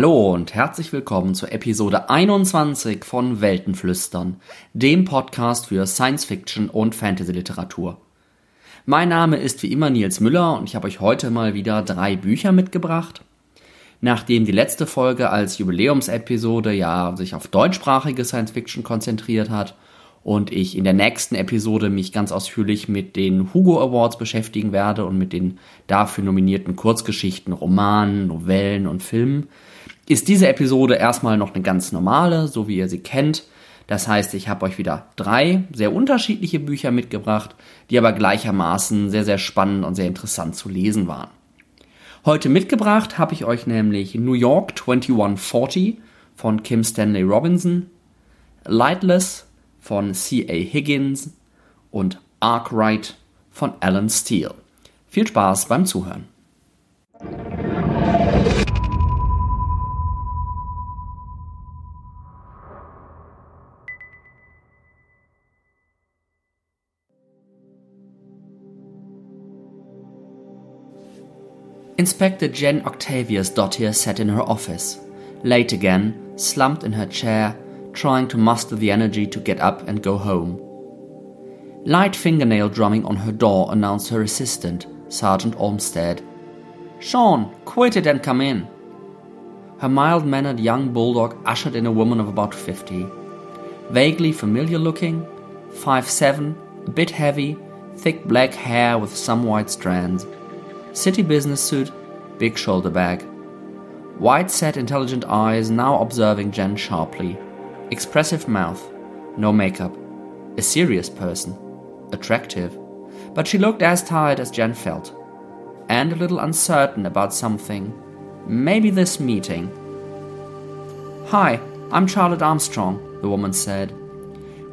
Hallo und herzlich willkommen zur Episode 21 von Weltenflüstern, dem Podcast für Science Fiction und Fantasy Literatur. Mein Name ist wie immer Nils Müller und ich habe euch heute mal wieder drei Bücher mitgebracht. Nachdem die letzte Folge als Jubiläumsepisode ja sich auf deutschsprachige Science Fiction konzentriert hat und ich in der nächsten Episode mich ganz ausführlich mit den Hugo Awards beschäftigen werde und mit den dafür nominierten Kurzgeschichten, Romanen, Novellen und Filmen, ist diese Episode erstmal noch eine ganz normale, so wie ihr sie kennt. Das heißt, ich habe euch wieder drei sehr unterschiedliche Bücher mitgebracht, die aber gleichermaßen sehr, sehr spannend und sehr interessant zu lesen waren. Heute mitgebracht habe ich euch nämlich New York 2140 von Kim Stanley Robinson, Lightless von C.A. Higgins und Arkwright von Alan Steele. Viel Spaß beim Zuhören. Inspector Jen Octavius Dottier sat in her office, late again, slumped in her chair, trying to muster the energy to get up and go home. Light fingernail drumming on her door announced her assistant, Sergeant Olmsted. Sean, quit it and come in. Her mild mannered young bulldog ushered in a woman of about fifty. Vaguely familiar looking, five seven, a bit heavy, thick black hair with some white strands. City business suit, big shoulder bag. Wide set, intelligent eyes now observing Jen sharply. Expressive mouth, no makeup. A serious person. Attractive. But she looked as tired as Jen felt. And a little uncertain about something. Maybe this meeting. Hi, I'm Charlotte Armstrong, the woman said.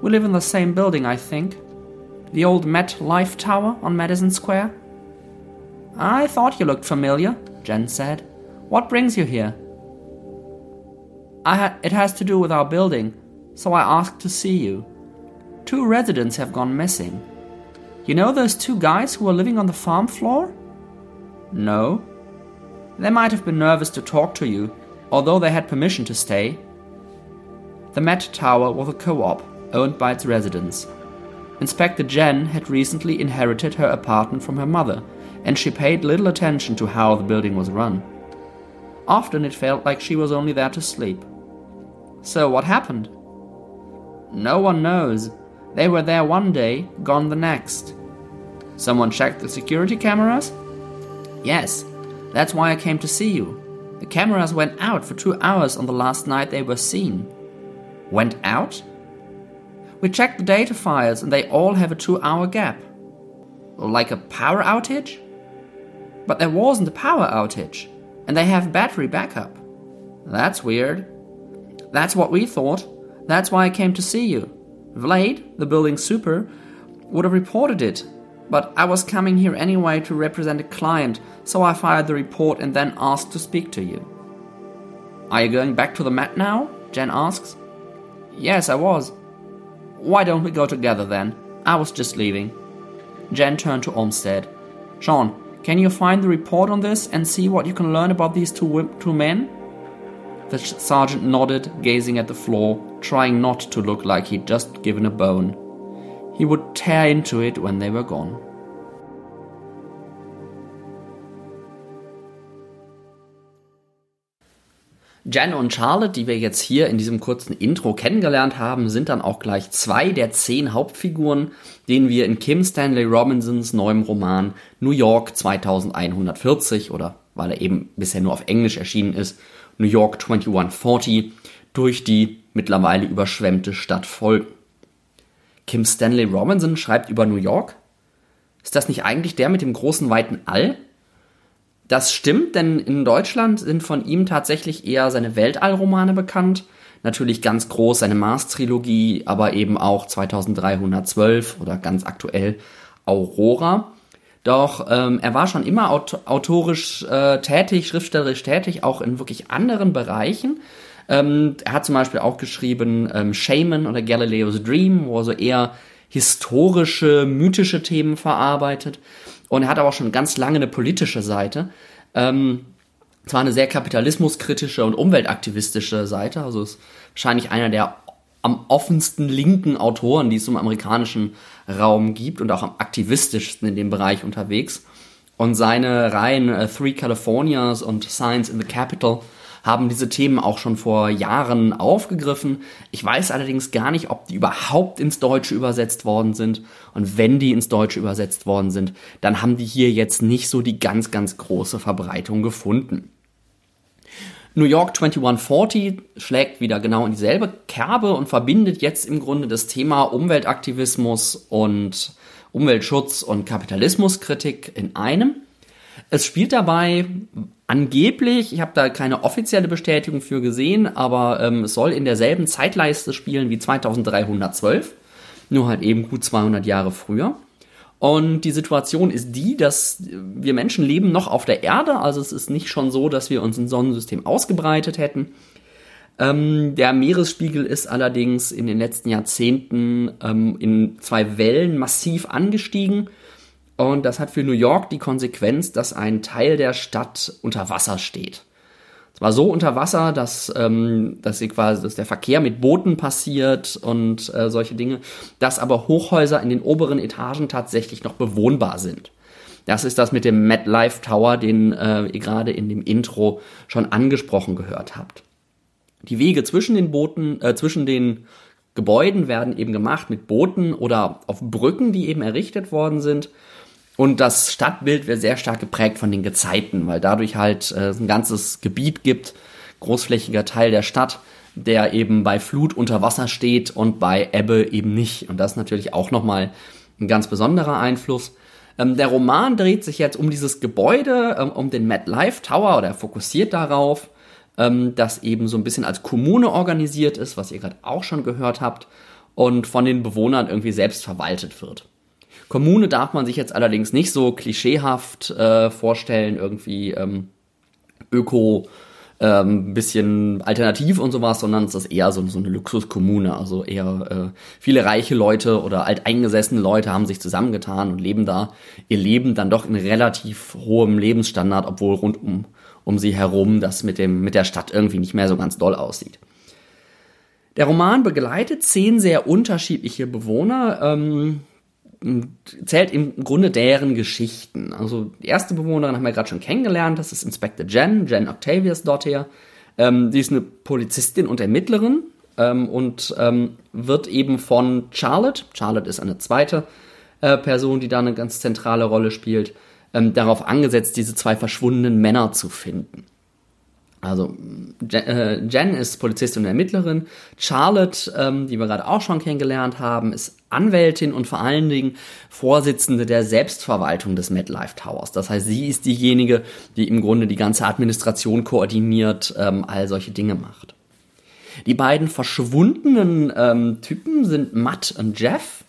We live in the same building, I think. The old Met Life Tower on Madison Square? I thought you looked familiar, Jen said. What brings you here? Ha it has to do with our building, so I asked to see you. Two residents have gone missing. You know those two guys who were living on the farm floor? No. They might have been nervous to talk to you, although they had permission to stay. The Met Tower was a co op owned by its residents. Inspector Jen had recently inherited her apartment from her mother and she paid little attention to how the building was run. Often it felt like she was only there to sleep. So, what happened? No one knows. They were there one day, gone the next. Someone checked the security cameras? Yes, that's why I came to see you. The cameras went out for two hours on the last night they were seen. Went out? We checked the data files and they all have a two hour gap. Like a power outage? But there wasn't a power outage, and they have battery backup. That's weird. That's what we thought. That's why I came to see you. Vlade, the building super, would have reported it, but I was coming here anyway to represent a client, so I filed the report and then asked to speak to you. Are you going back to the mat now? Jen asks. Yes, I was. Why don't we go together then? I was just leaving. Jen turned to Olmsted. Sean, can you find the report on this and see what you can learn about these two, two men? The sergeant nodded, gazing at the floor, trying not to look like he'd just given a bone. He would tear into it when they were gone. Jen und Charlotte, die wir jetzt hier in diesem kurzen Intro kennengelernt haben, sind dann auch gleich zwei der zehn Hauptfiguren, denen wir in Kim Stanley Robinsons neuem Roman New York 2140 oder weil er eben bisher nur auf Englisch erschienen ist, New York 2140 durch die mittlerweile überschwemmte Stadt folgen. Kim Stanley Robinson schreibt über New York? Ist das nicht eigentlich der mit dem großen weiten All? Das stimmt, denn in Deutschland sind von ihm tatsächlich eher seine Weltallromane bekannt. Natürlich ganz groß seine Mars-Trilogie, aber eben auch 2312 oder ganz aktuell Aurora. Doch ähm, er war schon immer aut autorisch äh, tätig, schriftstellerisch tätig, auch in wirklich anderen Bereichen. Ähm, er hat zum Beispiel auch geschrieben ähm, Shaman oder Galileo's Dream, wo er so eher historische, mythische Themen verarbeitet. Und er hat aber auch schon ganz lange eine politische Seite. Ähm, zwar eine sehr kapitalismuskritische und umweltaktivistische Seite, also ist wahrscheinlich einer der am offensten linken Autoren, die es im amerikanischen Raum gibt und auch am aktivistischsten in dem Bereich unterwegs. Und seine Reihen äh, Three Californias und Science in the Capital haben diese Themen auch schon vor Jahren aufgegriffen. Ich weiß allerdings gar nicht, ob die überhaupt ins Deutsche übersetzt worden sind. Und wenn die ins Deutsche übersetzt worden sind, dann haben die hier jetzt nicht so die ganz, ganz große Verbreitung gefunden. New York 2140 schlägt wieder genau in dieselbe Kerbe und verbindet jetzt im Grunde das Thema Umweltaktivismus und Umweltschutz und Kapitalismuskritik in einem. Es spielt dabei angeblich, ich habe da keine offizielle Bestätigung für gesehen, aber ähm, es soll in derselben Zeitleiste spielen wie 2312, nur halt eben gut 200 Jahre früher. Und die Situation ist die, dass wir Menschen leben noch auf der Erde, also es ist nicht schon so, dass wir uns ein Sonnensystem ausgebreitet hätten. Ähm, der Meeresspiegel ist allerdings in den letzten Jahrzehnten ähm, in zwei Wellen massiv angestiegen. Und das hat für New York die Konsequenz, dass ein Teil der Stadt unter Wasser steht. Es war so unter Wasser, dass, ähm, dass, sie quasi, dass der Verkehr mit Booten passiert und äh, solche Dinge, dass aber Hochhäuser in den oberen Etagen tatsächlich noch bewohnbar sind. Das ist das mit dem MetLife Tower, den äh, ihr gerade in dem Intro schon angesprochen gehört habt. Die Wege zwischen den Booten, äh, zwischen den Gebäuden werden eben gemacht mit Booten oder auf Brücken, die eben errichtet worden sind. Und das Stadtbild wird sehr stark geprägt von den Gezeiten, weil dadurch halt äh, ein ganzes Gebiet gibt, großflächiger Teil der Stadt, der eben bei Flut unter Wasser steht und bei Ebbe eben nicht. Und das ist natürlich auch nochmal ein ganz besonderer Einfluss. Ähm, der Roman dreht sich jetzt um dieses Gebäude, ähm, um den Mad Life Tower oder fokussiert darauf, ähm, das eben so ein bisschen als Kommune organisiert ist, was ihr gerade auch schon gehört habt, und von den Bewohnern irgendwie selbst verwaltet wird. Kommune darf man sich jetzt allerdings nicht so klischeehaft äh, vorstellen, irgendwie ähm, öko, ähm, bisschen alternativ und sowas, sondern es ist eher so, so eine Luxuskommune. Also eher äh, viele reiche Leute oder alteingesessene Leute haben sich zusammengetan und leben da ihr Leben dann doch in relativ hohem Lebensstandard, obwohl rund um, um sie herum das mit, dem, mit der Stadt irgendwie nicht mehr so ganz doll aussieht. Der Roman begleitet zehn sehr unterschiedliche Bewohner. Ähm, zählt im Grunde deren Geschichten. Also die erste Bewohnerin haben wir gerade schon kennengelernt, das ist Inspector Jen, Jen Octavius dorthin. Ähm, die ist eine Polizistin und Ermittlerin ähm, und ähm, wird eben von Charlotte, Charlotte ist eine zweite äh, Person, die da eine ganz zentrale Rolle spielt, ähm, darauf angesetzt, diese zwei verschwundenen Männer zu finden. Also äh, Jen ist Polizistin und Ermittlerin. Charlotte, ähm, die wir gerade auch schon kennengelernt haben, ist Anwältin und vor allen Dingen Vorsitzende der Selbstverwaltung des MetLife Towers. Das heißt, sie ist diejenige, die im Grunde die ganze Administration koordiniert, ähm, all solche Dinge macht. Die beiden verschwundenen ähm, Typen sind Matt und Jeff.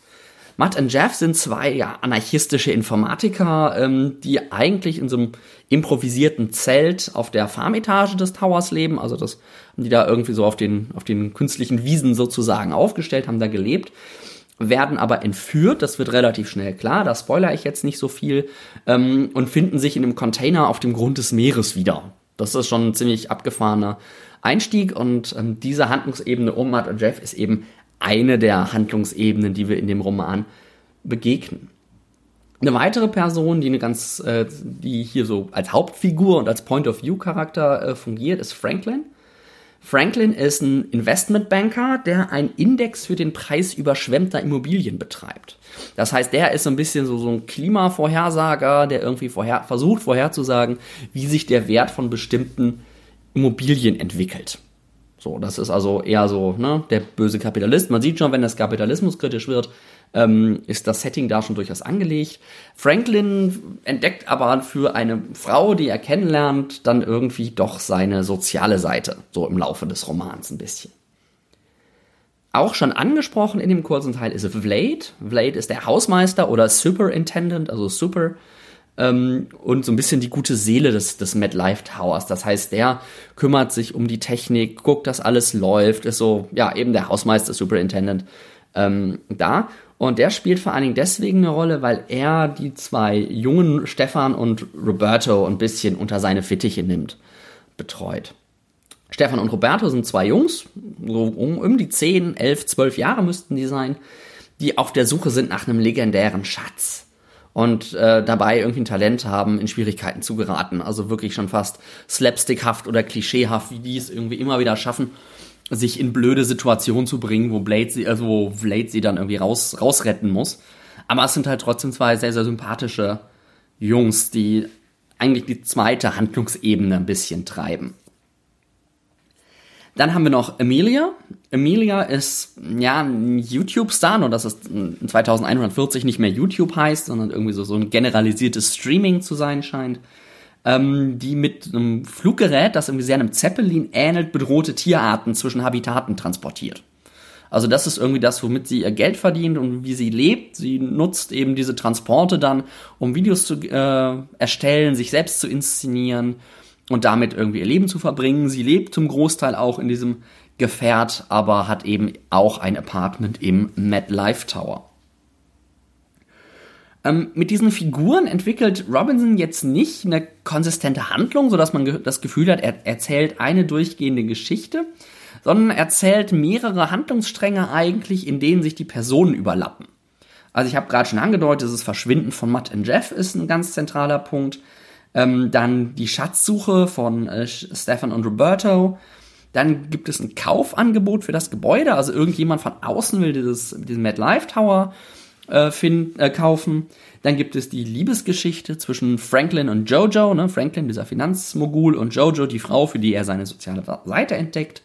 Matt und Jeff sind zwei ja, anarchistische Informatiker, ähm, die eigentlich in so einem improvisierten Zelt auf der Farmetage des Towers leben. Also das haben die da irgendwie so auf den, auf den künstlichen Wiesen sozusagen aufgestellt, haben da gelebt werden aber entführt, das wird relativ schnell klar, da spoiler ich jetzt nicht so viel, ähm, und finden sich in einem Container auf dem Grund des Meeres wieder. Das ist schon ein ziemlich abgefahrener Einstieg und ähm, diese Handlungsebene um Matt und Jeff ist eben eine der Handlungsebenen, die wir in dem Roman begegnen. Eine weitere Person, die eine ganz, äh, die hier so als Hauptfigur und als Point-of-View-Charakter äh, fungiert, ist Franklin. Franklin ist ein Investmentbanker, der einen Index für den Preis überschwemmter Immobilien betreibt. Das heißt, der ist so ein bisschen so, so ein Klimavorhersager, der irgendwie vorher, versucht vorherzusagen, wie sich der Wert von bestimmten Immobilien entwickelt. So, das ist also eher so, ne, der böse Kapitalist. Man sieht schon, wenn das Kapitalismus kritisch wird, ähm, ist das Setting da schon durchaus angelegt. Franklin entdeckt aber für eine Frau, die er kennenlernt, dann irgendwie doch seine soziale Seite, so im Laufe des Romans ein bisschen. Auch schon angesprochen in dem kurzen Teil ist Vlade. Vlade ist der Hausmeister oder Superintendent, also Super ähm, und so ein bisschen die gute Seele des, des MetLife Towers. Das heißt, der kümmert sich um die Technik, guckt, dass alles läuft, ist so, ja, eben der Hausmeister, Superintendent ähm, da. Und der spielt vor allen Dingen deswegen eine Rolle, weil er die zwei jungen Stefan und Roberto ein bisschen unter seine Fittiche nimmt. betreut. Stefan und Roberto sind zwei Jungs, so um, die 10, 11, 12 Jahre müssten die sein, die auf der Suche sind nach einem legendären Schatz und äh, dabei irgendwie ein Talent haben, in Schwierigkeiten zu geraten. Also wirklich schon fast slapstickhaft oder klischeehaft, wie die es irgendwie immer wieder schaffen, sich in blöde Situationen zu bringen, wo Blade sie, also wo Blade sie dann irgendwie raus, rausretten muss. Aber es sind halt trotzdem zwei sehr, sehr sympathische Jungs, die eigentlich die zweite Handlungsebene ein bisschen treiben. Dann haben wir noch Emilia. Emilia ist ja ein YouTube-Star, nur dass es 2140 nicht mehr YouTube heißt, sondern irgendwie so, so ein generalisiertes Streaming zu sein scheint. Ähm, die mit einem Fluggerät, das irgendwie sehr einem Zeppelin ähnelt, bedrohte Tierarten zwischen Habitaten transportiert. Also das ist irgendwie das, womit sie ihr Geld verdient und wie sie lebt. Sie nutzt eben diese Transporte dann, um Videos zu äh, erstellen, sich selbst zu inszenieren und damit irgendwie ihr Leben zu verbringen. Sie lebt zum Großteil auch in diesem Gefährt, aber hat eben auch ein Apartment im Mad Life Tower. Ähm, mit diesen Figuren entwickelt Robinson jetzt nicht eine konsistente Handlung, sodass man ge das Gefühl hat, er erzählt eine durchgehende Geschichte, sondern erzählt mehrere Handlungsstränge eigentlich, in denen sich die Personen überlappen. Also ich habe gerade schon angedeutet, das Verschwinden von Matt und Jeff ist ein ganz zentraler Punkt. Ähm, dann die Schatzsuche von äh, Stefan und Roberto. Dann gibt es ein Kaufangebot für das Gebäude. Also irgendjemand von außen will dieses, diesen Mad Life Tower äh, find, äh, kaufen. Dann gibt es die Liebesgeschichte zwischen Franklin und Jojo. Ne? Franklin, dieser Finanzmogul, und Jojo, die Frau, für die er seine soziale Seite entdeckt.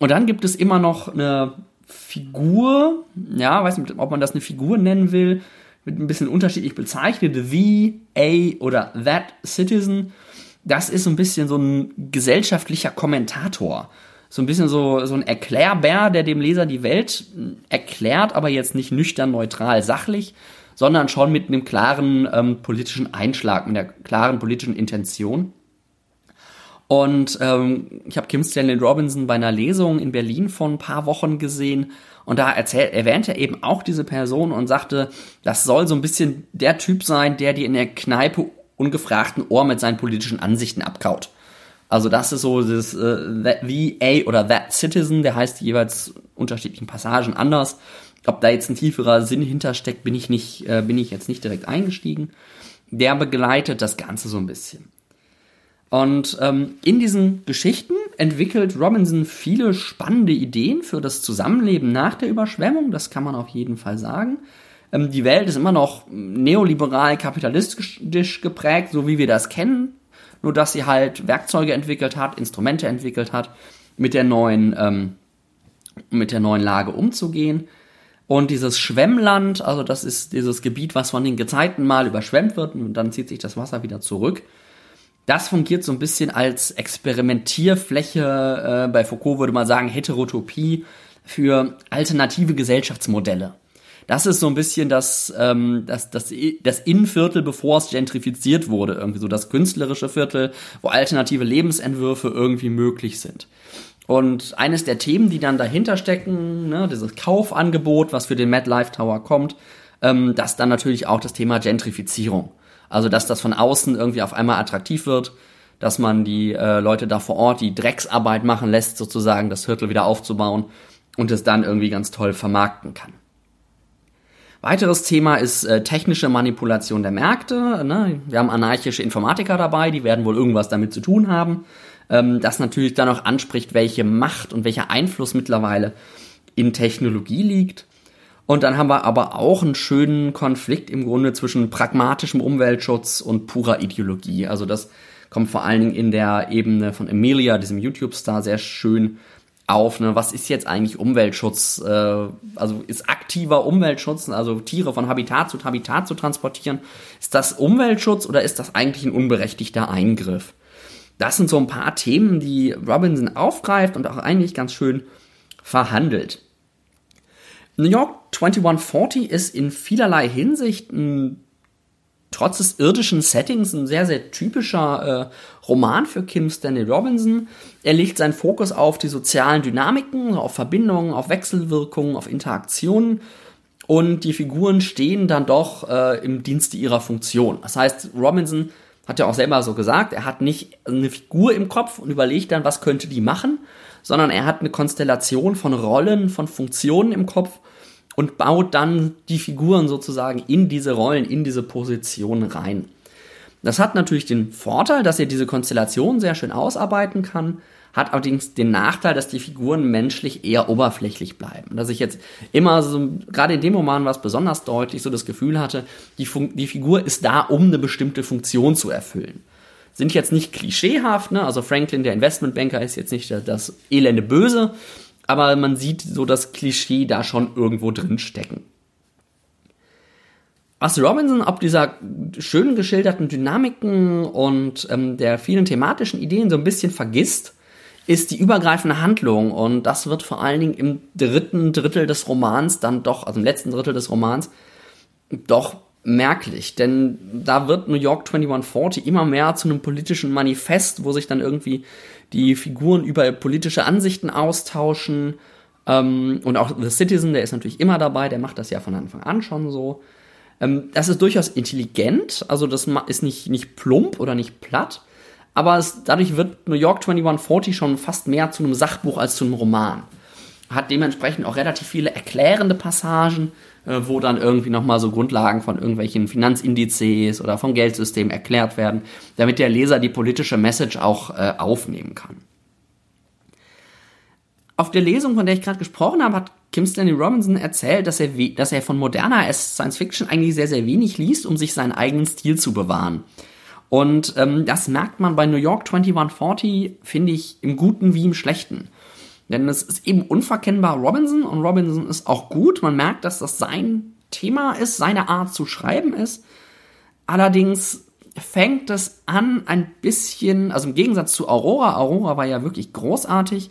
Und dann gibt es immer noch eine Figur, ja, weiß nicht, ob man das eine Figur nennen will, mit ein bisschen unterschiedlich bezeichnet, The, A oder That Citizen. Das ist so ein bisschen so ein gesellschaftlicher Kommentator. So ein bisschen so, so ein Erklärbär, der dem Leser die Welt erklärt, aber jetzt nicht nüchtern, neutral, sachlich, sondern schon mit einem klaren ähm, politischen Einschlag, mit einer klaren politischen Intention. Und ähm, ich habe Kim Stanley Robinson bei einer Lesung in Berlin vor ein paar Wochen gesehen und da erzählt, erwähnte er eben auch diese Person und sagte, das soll so ein bisschen der Typ sein, der dir in der Kneipe ungefragten Ohr mit seinen politischen Ansichten abkaut. Also das ist so das äh, The A oder That Citizen, der heißt jeweils unterschiedlichen Passagen anders. Ob da jetzt ein tieferer Sinn hintersteckt, bin ich nicht, äh, bin ich jetzt nicht direkt eingestiegen. Der begleitet das Ganze so ein bisschen. Und ähm, in diesen Geschichten entwickelt Robinson viele spannende Ideen für das Zusammenleben nach der Überschwemmung, das kann man auf jeden Fall sagen. Ähm, die Welt ist immer noch neoliberal kapitalistisch geprägt, so wie wir das kennen, nur dass sie halt Werkzeuge entwickelt hat, Instrumente entwickelt hat, mit der neuen, ähm, mit der neuen Lage umzugehen. Und dieses Schwemmland, also das ist dieses Gebiet, was von den Gezeiten mal überschwemmt wird und dann zieht sich das Wasser wieder zurück das fungiert so ein bisschen als Experimentierfläche, äh, bei Foucault würde man sagen Heterotopie, für alternative Gesellschaftsmodelle. Das ist so ein bisschen das, ähm, das, das, das Innenviertel, bevor es gentrifiziert wurde, irgendwie so das künstlerische Viertel, wo alternative Lebensentwürfe irgendwie möglich sind. Und eines der Themen, die dann dahinter stecken, ne, dieses Kaufangebot, was für den Mad Life Tower kommt, ähm, das dann natürlich auch das Thema Gentrifizierung. Also, dass das von außen irgendwie auf einmal attraktiv wird, dass man die äh, Leute da vor Ort die Drecksarbeit machen lässt, sozusagen das Viertel wieder aufzubauen und es dann irgendwie ganz toll vermarkten kann. Weiteres Thema ist äh, technische Manipulation der Märkte. Ne? Wir haben anarchische Informatiker dabei, die werden wohl irgendwas damit zu tun haben. Ähm, das natürlich dann auch anspricht, welche Macht und welcher Einfluss mittlerweile in Technologie liegt. Und dann haben wir aber auch einen schönen Konflikt im Grunde zwischen pragmatischem Umweltschutz und purer Ideologie. Also das kommt vor allen Dingen in der Ebene von Emilia, diesem YouTube-Star, sehr schön auf. Ne? Was ist jetzt eigentlich Umweltschutz? Äh, also ist aktiver Umweltschutz, also Tiere von Habitat zu Habitat zu transportieren, ist das Umweltschutz oder ist das eigentlich ein unberechtigter Eingriff? Das sind so ein paar Themen, die Robinson aufgreift und auch eigentlich ganz schön verhandelt. New York 2140 ist in vielerlei Hinsicht ein, trotz des irdischen Settings ein sehr, sehr typischer äh, Roman für Kim Stanley Robinson. Er legt seinen Fokus auf die sozialen Dynamiken, auf Verbindungen, auf Wechselwirkungen, auf Interaktionen und die Figuren stehen dann doch äh, im Dienste ihrer Funktion. Das heißt, Robinson hat er auch selber so gesagt, er hat nicht eine Figur im Kopf und überlegt dann, was könnte die machen, sondern er hat eine Konstellation von Rollen, von Funktionen im Kopf und baut dann die Figuren sozusagen in diese Rollen, in diese Position rein. Das hat natürlich den Vorteil, dass er diese Konstellation sehr schön ausarbeiten kann, hat allerdings den Nachteil, dass die Figuren menschlich eher oberflächlich bleiben. Dass ich jetzt immer so, gerade in dem Roman war es besonders deutlich, so das Gefühl hatte, die, Fun die Figur ist da, um eine bestimmte Funktion zu erfüllen. Sind jetzt nicht klischeehaft, ne? also Franklin, der Investmentbanker, ist jetzt nicht das elende Böse, aber man sieht so das Klischee da schon irgendwo drin stecken. Was Robinson ob dieser schön geschilderten Dynamiken und ähm, der vielen thematischen Ideen so ein bisschen vergisst, ist die übergreifende Handlung. Und das wird vor allen Dingen im dritten Drittel des Romans dann doch, also im letzten Drittel des Romans, doch merklich, denn da wird New York 2140 immer mehr zu einem politischen Manifest, wo sich dann irgendwie die Figuren über politische Ansichten austauschen. Ähm, und auch The Citizen, der ist natürlich immer dabei, der macht das ja von Anfang an schon so. Ähm, das ist durchaus intelligent, also das ist nicht, nicht plump oder nicht platt, aber es, dadurch wird New York 2140 schon fast mehr zu einem Sachbuch als zu einem Roman. Hat dementsprechend auch relativ viele erklärende Passagen, äh, wo dann irgendwie nochmal so Grundlagen von irgendwelchen Finanzindizes oder vom Geldsystem erklärt werden, damit der Leser die politische Message auch äh, aufnehmen kann. Auf der Lesung, von der ich gerade gesprochen habe, hat Kim Stanley Robinson erzählt, dass er, dass er von moderner Science Fiction eigentlich sehr, sehr wenig liest, um sich seinen eigenen Stil zu bewahren. Und ähm, das merkt man bei New York 2140, finde ich, im Guten wie im Schlechten. Denn es ist eben unverkennbar Robinson und Robinson ist auch gut. Man merkt, dass das sein Thema ist, seine Art zu schreiben ist. Allerdings fängt es an ein bisschen, also im Gegensatz zu Aurora, Aurora war ja wirklich großartig,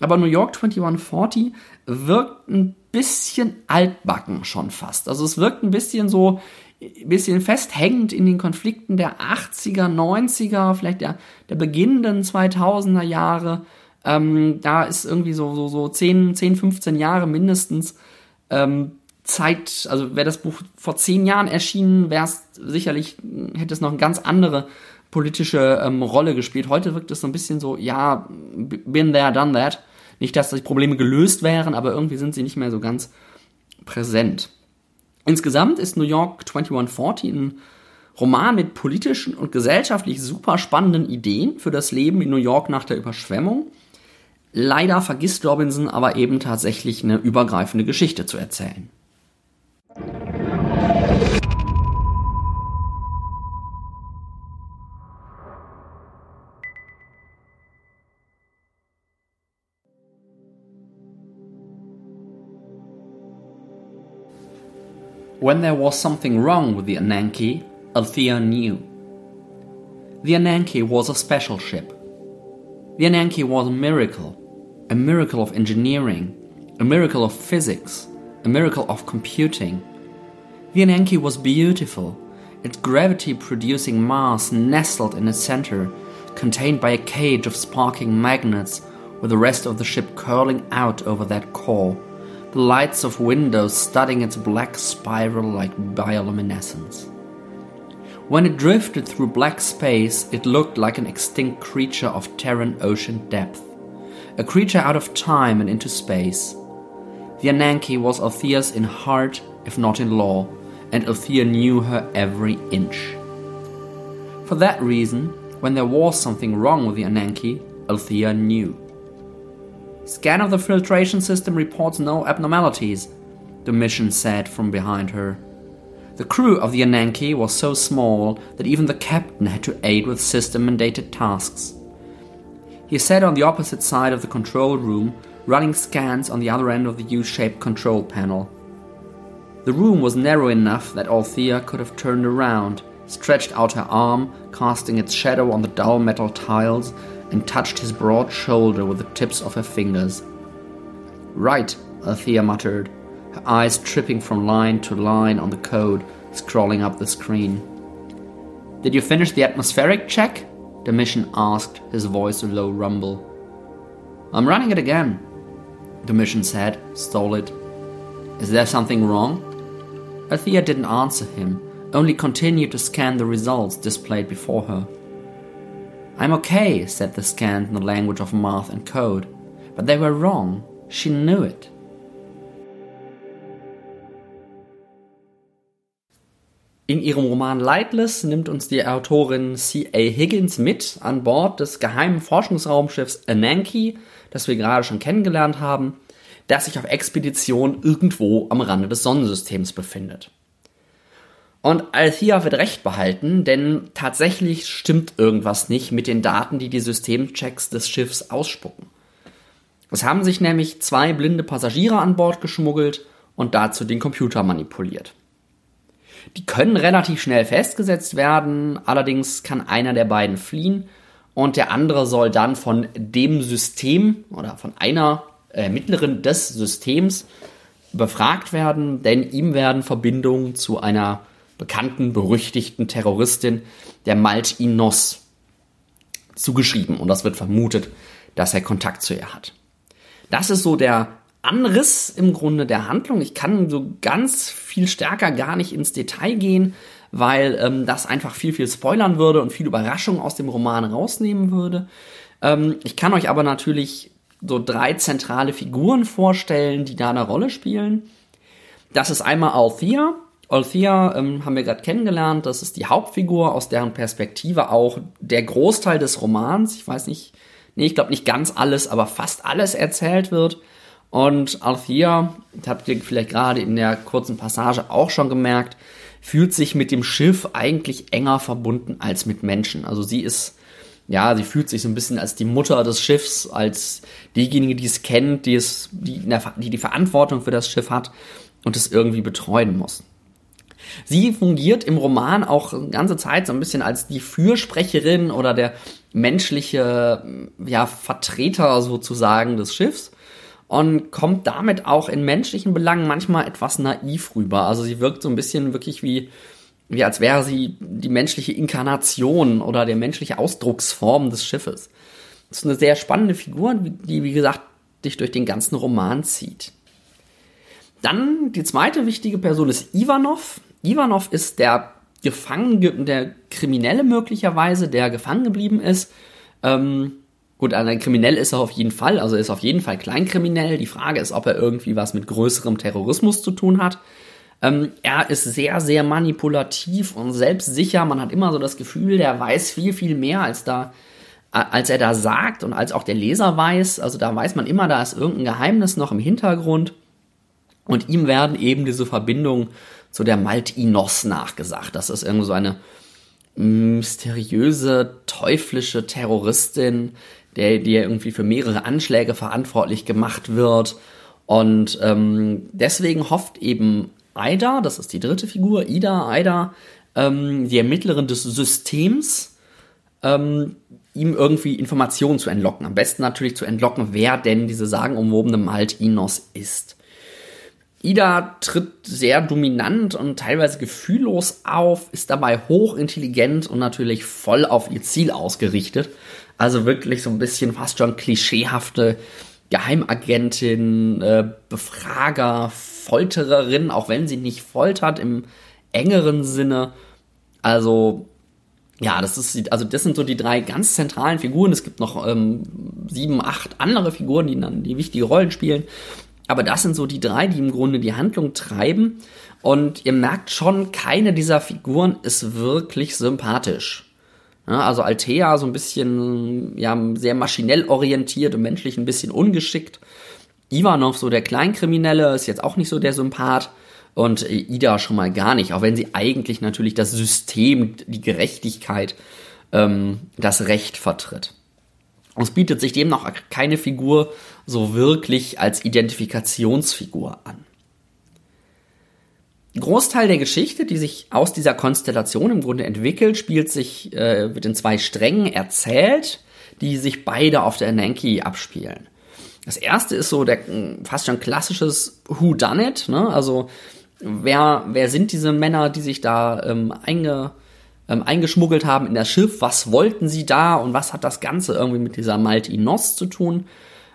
aber New York 2140 wirkt ein bisschen altbacken schon fast. Also es wirkt ein bisschen so, bisschen festhängend in den Konflikten der 80er, 90er, vielleicht der, der beginnenden 2000er Jahre. Ähm, da ist irgendwie so, so, so 10, 10, 15 Jahre mindestens ähm, Zeit, also wäre das Buch vor 10 Jahren erschienen, wäre es sicherlich, hätte es noch eine ganz andere politische ähm, Rolle gespielt. Heute wirkt es so ein bisschen so, ja, been there, done that. Nicht, dass die Probleme gelöst wären, aber irgendwie sind sie nicht mehr so ganz präsent. Insgesamt ist New York 2140 ein Roman mit politischen und gesellschaftlich super spannenden Ideen für das Leben in New York nach der Überschwemmung. Leider vergisst Robinson aber eben tatsächlich eine übergreifende Geschichte zu erzählen. When there was something wrong with the Ananke, Althea knew. The Ananke was a special ship. The Ananke was a miracle, a miracle of engineering, a miracle of physics, a miracle of computing. The Ananke was beautiful, its gravity producing mass nestled in its center, contained by a cage of sparking magnets, with the rest of the ship curling out over that core the lights of windows studding its black spiral like bioluminescence. When it drifted through black space, it looked like an extinct creature of Terran ocean depth, a creature out of time and into space. The Ananke was Althea's in heart, if not in law, and Althea knew her every inch. For that reason, when there was something wrong with the Ananke, Althea knew. Scan of the filtration system reports no abnormalities, the mission said from behind her. The crew of the Ananke was so small that even the captain had to aid with system mandated tasks. He sat on the opposite side of the control room, running scans on the other end of the U shaped control panel. The room was narrow enough that Althea could have turned around, stretched out her arm, casting its shadow on the dull metal tiles, and touched his broad shoulder with the tips of her fingers. Right, Althea muttered, her eyes tripping from line to line on the code scrolling up the screen. Did you finish the atmospheric check? Domitian asked, his voice a low rumble. I'm running it again, Domitian said, stolid. Is there something wrong? Althea didn't answer him, only continued to scan the results displayed before her. I'm okay, said the scan in the language of math and code, but they were wrong. She knew it. In ihrem Roman Lightless nimmt uns die Autorin C.A. Higgins mit an Bord des geheimen Forschungsraumschiffs Ananke, das wir gerade schon kennengelernt haben, das sich auf Expedition irgendwo am Rande des Sonnensystems befindet. Und Althea wird recht behalten, denn tatsächlich stimmt irgendwas nicht mit den Daten, die die Systemchecks des Schiffs ausspucken. Es haben sich nämlich zwei blinde Passagiere an Bord geschmuggelt und dazu den Computer manipuliert. Die können relativ schnell festgesetzt werden, allerdings kann einer der beiden fliehen und der andere soll dann von dem System oder von einer Ermittlerin des Systems befragt werden, denn ihm werden Verbindungen zu einer bekannten, berüchtigten Terroristin, der Malt Inos, zugeschrieben und das wird vermutet, dass er Kontakt zu ihr hat. Das ist so der Anriss im Grunde der Handlung. Ich kann so ganz viel stärker gar nicht ins Detail gehen, weil ähm, das einfach viel, viel spoilern würde und viel Überraschung aus dem Roman rausnehmen würde. Ähm, ich kann euch aber natürlich so drei zentrale Figuren vorstellen, die da eine Rolle spielen. Das ist einmal Althea. Althea ähm, haben wir gerade kennengelernt. Das ist die Hauptfigur, aus deren Perspektive auch der Großteil des Romans, ich weiß nicht, nee, ich glaube nicht ganz alles, aber fast alles erzählt wird. Und Althea, habt ihr vielleicht gerade in der kurzen Passage auch schon gemerkt, fühlt sich mit dem Schiff eigentlich enger verbunden als mit Menschen. Also sie ist, ja, sie fühlt sich so ein bisschen als die Mutter des Schiffs, als diejenige, die es kennt, die es, die, die die Verantwortung für das Schiff hat und es irgendwie betreuen muss. Sie fungiert im Roman auch eine ganze Zeit so ein bisschen als die Fürsprecherin oder der menschliche ja, Vertreter sozusagen des Schiffs und kommt damit auch in menschlichen Belangen manchmal etwas naiv rüber. Also sie wirkt so ein bisschen wirklich wie, wie als wäre sie die menschliche Inkarnation oder der menschliche Ausdrucksform des Schiffes. Das ist eine sehr spannende Figur, die, wie gesagt, dich durch den ganzen Roman zieht. Dann die zweite wichtige Person ist Ivanov. Ivanov ist der Gefangen, der Kriminelle möglicherweise, der gefangen geblieben ist. Ähm, Gut, ein Kriminell ist er auf jeden Fall, also ist auf jeden Fall kleinkriminell. Die Frage ist, ob er irgendwie was mit größerem Terrorismus zu tun hat. Ähm, er ist sehr, sehr manipulativ und selbstsicher. Man hat immer so das Gefühl, der weiß viel, viel mehr, als da, als er da sagt und als auch der Leser weiß. Also da weiß man immer, da ist irgendein Geheimnis noch im Hintergrund. Und ihm werden eben diese Verbindungen zu der Maltinos nachgesagt. Das ist irgendwie so eine mysteriöse, teuflische Terroristin, der, der irgendwie für mehrere Anschläge verantwortlich gemacht wird. Und ähm, deswegen hofft eben Ida, das ist die dritte Figur, Ida, Ida, ähm, die Ermittlerin des Systems, ähm, ihm irgendwie Informationen zu entlocken. Am besten natürlich zu entlocken, wer denn diese sagenumwobene Maltinos ist. Ida tritt sehr dominant und teilweise gefühllos auf, ist dabei hochintelligent und natürlich voll auf ihr Ziel ausgerichtet. Also wirklich so ein bisschen fast schon klischeehafte Geheimagentin, äh, Befrager, Foltererin, auch wenn sie nicht foltert im engeren Sinne. Also ja, das ist also das sind so die drei ganz zentralen Figuren. Es gibt noch ähm, sieben, acht andere Figuren, die dann die wichtige Rollen spielen. Aber das sind so die drei, die im Grunde die Handlung treiben. Und ihr merkt schon, keine dieser Figuren ist wirklich sympathisch. Ja, also Altea so ein bisschen, ja, sehr maschinell orientiert und menschlich ein bisschen ungeschickt. Ivanov, so der Kleinkriminelle, ist jetzt auch nicht so der Sympath. Und Ida schon mal gar nicht, auch wenn sie eigentlich natürlich das System, die Gerechtigkeit, ähm, das Recht vertritt. Und es bietet sich demnach keine Figur so wirklich als Identifikationsfigur an. Großteil der Geschichte, die sich aus dieser Konstellation im Grunde entwickelt, spielt sich, äh, wird in zwei Strängen erzählt, die sich beide auf der Nanki abspielen. Das erste ist so der fast schon klassisches Who Done It, ne? Also wer, wer sind diese Männer, die sich da ähm, einge, ähm, eingeschmuggelt haben in das Schiff, was wollten sie da und was hat das Ganze irgendwie mit dieser Maltinos zu tun.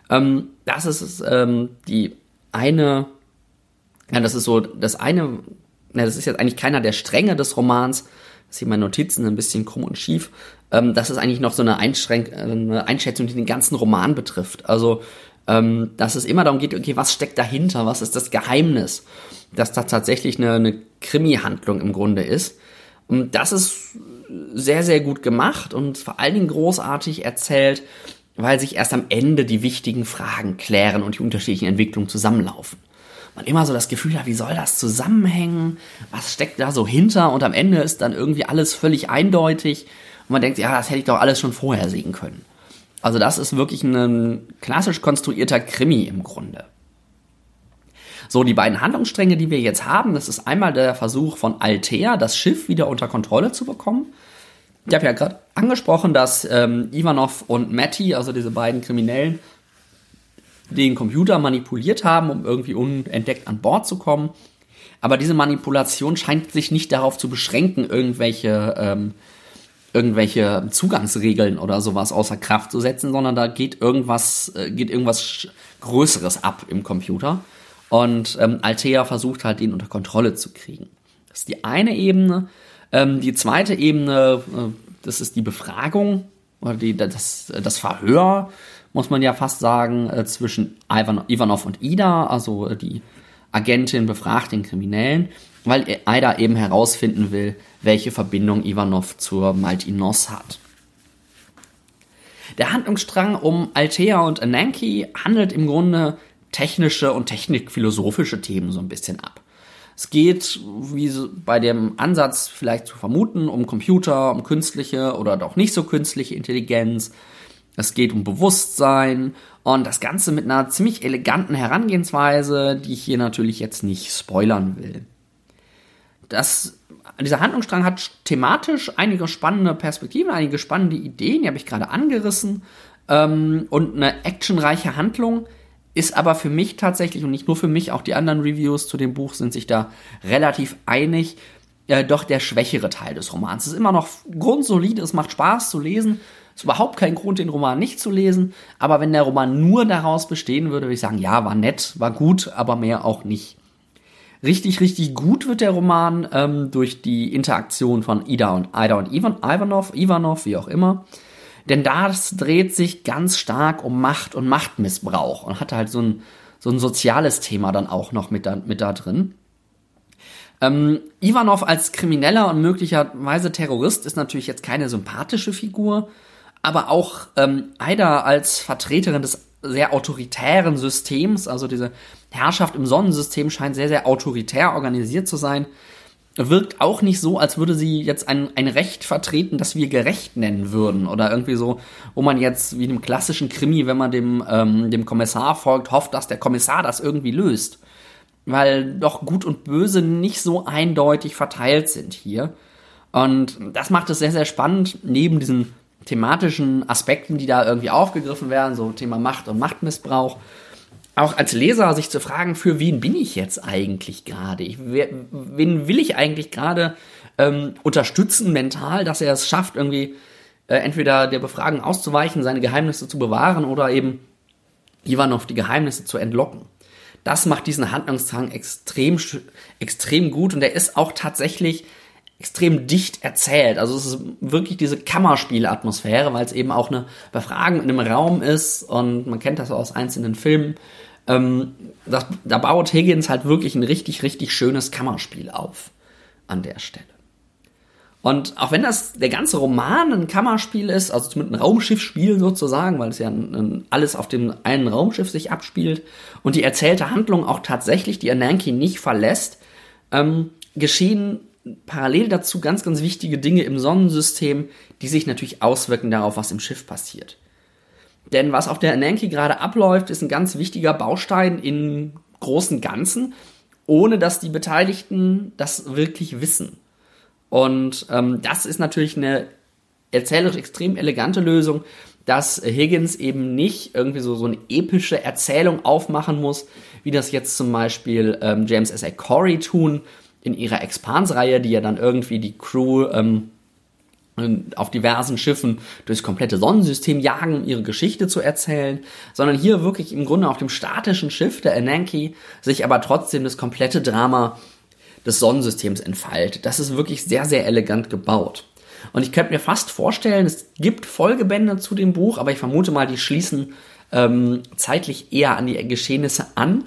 Ähm, das ist ähm, die eine, ja, das ist so das eine na, das ist jetzt eigentlich keiner der Stränge des Romans, das hier meine Notizen ein bisschen krumm und schief, ähm, das ist eigentlich noch so eine, Einschränk äh, eine Einschätzung, die den ganzen Roman betrifft. Also, ähm, dass es immer darum geht, okay, was steckt dahinter, was ist das Geheimnis, dass da tatsächlich eine, eine Krimi-Handlung im Grunde ist. Und das ist sehr, sehr gut gemacht und vor allen Dingen großartig erzählt, weil sich erst am Ende die wichtigen Fragen klären und die unterschiedlichen Entwicklungen zusammenlaufen. Man immer so das Gefühl hat, wie soll das zusammenhängen? Was steckt da so hinter? Und am Ende ist dann irgendwie alles völlig eindeutig. Und man denkt, ja, das hätte ich doch alles schon vorher sehen können. Also das ist wirklich ein klassisch konstruierter Krimi im Grunde. So, die beiden Handlungsstränge, die wir jetzt haben, das ist einmal der Versuch von Altea, das Schiff wieder unter Kontrolle zu bekommen. Ich habe ja gerade angesprochen, dass ähm, Ivanov und Matty, also diese beiden Kriminellen, den Computer manipuliert haben, um irgendwie unentdeckt an Bord zu kommen. Aber diese Manipulation scheint sich nicht darauf zu beschränken, irgendwelche, ähm, irgendwelche Zugangsregeln oder sowas außer Kraft zu setzen, sondern da geht irgendwas, äh, geht irgendwas Größeres ab im Computer. Und ähm, Altea versucht halt, ihn unter Kontrolle zu kriegen. Das ist die eine Ebene. Ähm, die zweite Ebene, äh, das ist die Befragung oder die, das, das Verhör, muss man ja fast sagen, äh, zwischen Ivan, Ivanov und Ida, also äh, die Agentin befragt den Kriminellen, weil Ida eben herausfinden will, welche Verbindung Ivanov zur Maltinos hat. Der Handlungsstrang um Altea und Ananki handelt im Grunde technische und technikphilosophische Themen so ein bisschen ab. Es geht, wie bei dem Ansatz vielleicht zu vermuten, um Computer, um künstliche oder doch nicht so künstliche Intelligenz. Es geht um Bewusstsein und das Ganze mit einer ziemlich eleganten Herangehensweise, die ich hier natürlich jetzt nicht spoilern will. Das, dieser Handlungsstrang hat thematisch einige spannende Perspektiven, einige spannende Ideen, die habe ich gerade angerissen, ähm, und eine actionreiche Handlung, ist aber für mich tatsächlich und nicht nur für mich, auch die anderen Reviews zu dem Buch sind sich da relativ einig, äh, doch der schwächere Teil des Romans. Es ist immer noch grundsolide, es macht Spaß zu lesen. Es ist überhaupt kein Grund, den Roman nicht zu lesen. Aber wenn der Roman nur daraus bestehen würde, würde ich sagen, ja, war nett, war gut, aber mehr auch nicht. Richtig, richtig gut wird der Roman ähm, durch die Interaktion von Ida und Ida und Ivan, Ivanov, Ivanov, wie auch immer. Denn das dreht sich ganz stark um Macht und Machtmissbrauch und hat halt so ein, so ein soziales Thema dann auch noch mit da, mit da drin. Ähm, Ivanov als Krimineller und möglicherweise Terrorist ist natürlich jetzt keine sympathische Figur, aber auch ähm, Aida als Vertreterin des sehr autoritären Systems, also diese Herrschaft im Sonnensystem scheint sehr, sehr autoritär organisiert zu sein wirkt auch nicht so, als würde sie jetzt ein, ein Recht vertreten, das wir gerecht nennen würden. Oder irgendwie so, wo man jetzt wie in einem klassischen Krimi, wenn man dem, ähm, dem Kommissar folgt, hofft, dass der Kommissar das irgendwie löst. Weil doch Gut und Böse nicht so eindeutig verteilt sind hier. Und das macht es sehr, sehr spannend, neben diesen thematischen Aspekten, die da irgendwie aufgegriffen werden, so Thema Macht und Machtmissbrauch, auch als Leser sich zu fragen, für wen bin ich jetzt eigentlich gerade? wen will ich eigentlich gerade ähm, unterstützen mental, dass er es schafft, irgendwie äh, entweder der Befragung auszuweichen, seine Geheimnisse zu bewahren oder eben Ivanov die Geheimnisse zu entlocken. Das macht diesen Handlungsdrang extrem, extrem gut und er ist auch tatsächlich extrem dicht erzählt. Also es ist wirklich diese Kammerspielatmosphäre, weil es eben auch eine Befragung in einem Raum ist und man kennt das aus einzelnen Filmen. Ähm, das, da baut Higgins halt wirklich ein richtig, richtig schönes Kammerspiel auf an der Stelle. Und auch wenn das der ganze Roman ein Kammerspiel ist, also mit einem Raumschiffspiel sozusagen, weil es ja ein, ein, alles auf dem einen Raumschiff sich abspielt und die erzählte Handlung auch tatsächlich die Ananke nicht verlässt, ähm, geschehen parallel dazu ganz, ganz wichtige Dinge im Sonnensystem, die sich natürlich auswirken darauf, was im Schiff passiert. Denn was auf der Ananke gerade abläuft, ist ein ganz wichtiger Baustein im großen Ganzen, ohne dass die Beteiligten das wirklich wissen. Und ähm, das ist natürlich eine erzählerisch extrem elegante Lösung, dass Higgins eben nicht irgendwie so, so eine epische Erzählung aufmachen muss, wie das jetzt zum Beispiel ähm, James S. A. Corey tun, in ihrer Expans-Reihe, die ja dann irgendwie die Crew ähm, auf diversen Schiffen durchs komplette Sonnensystem jagen, um ihre Geschichte zu erzählen, sondern hier wirklich im Grunde auf dem statischen Schiff der Ananke sich aber trotzdem das komplette Drama des Sonnensystems entfaltet. Das ist wirklich sehr, sehr elegant gebaut. Und ich könnte mir fast vorstellen, es gibt Folgebände zu dem Buch, aber ich vermute mal, die schließen ähm, zeitlich eher an die Geschehnisse an.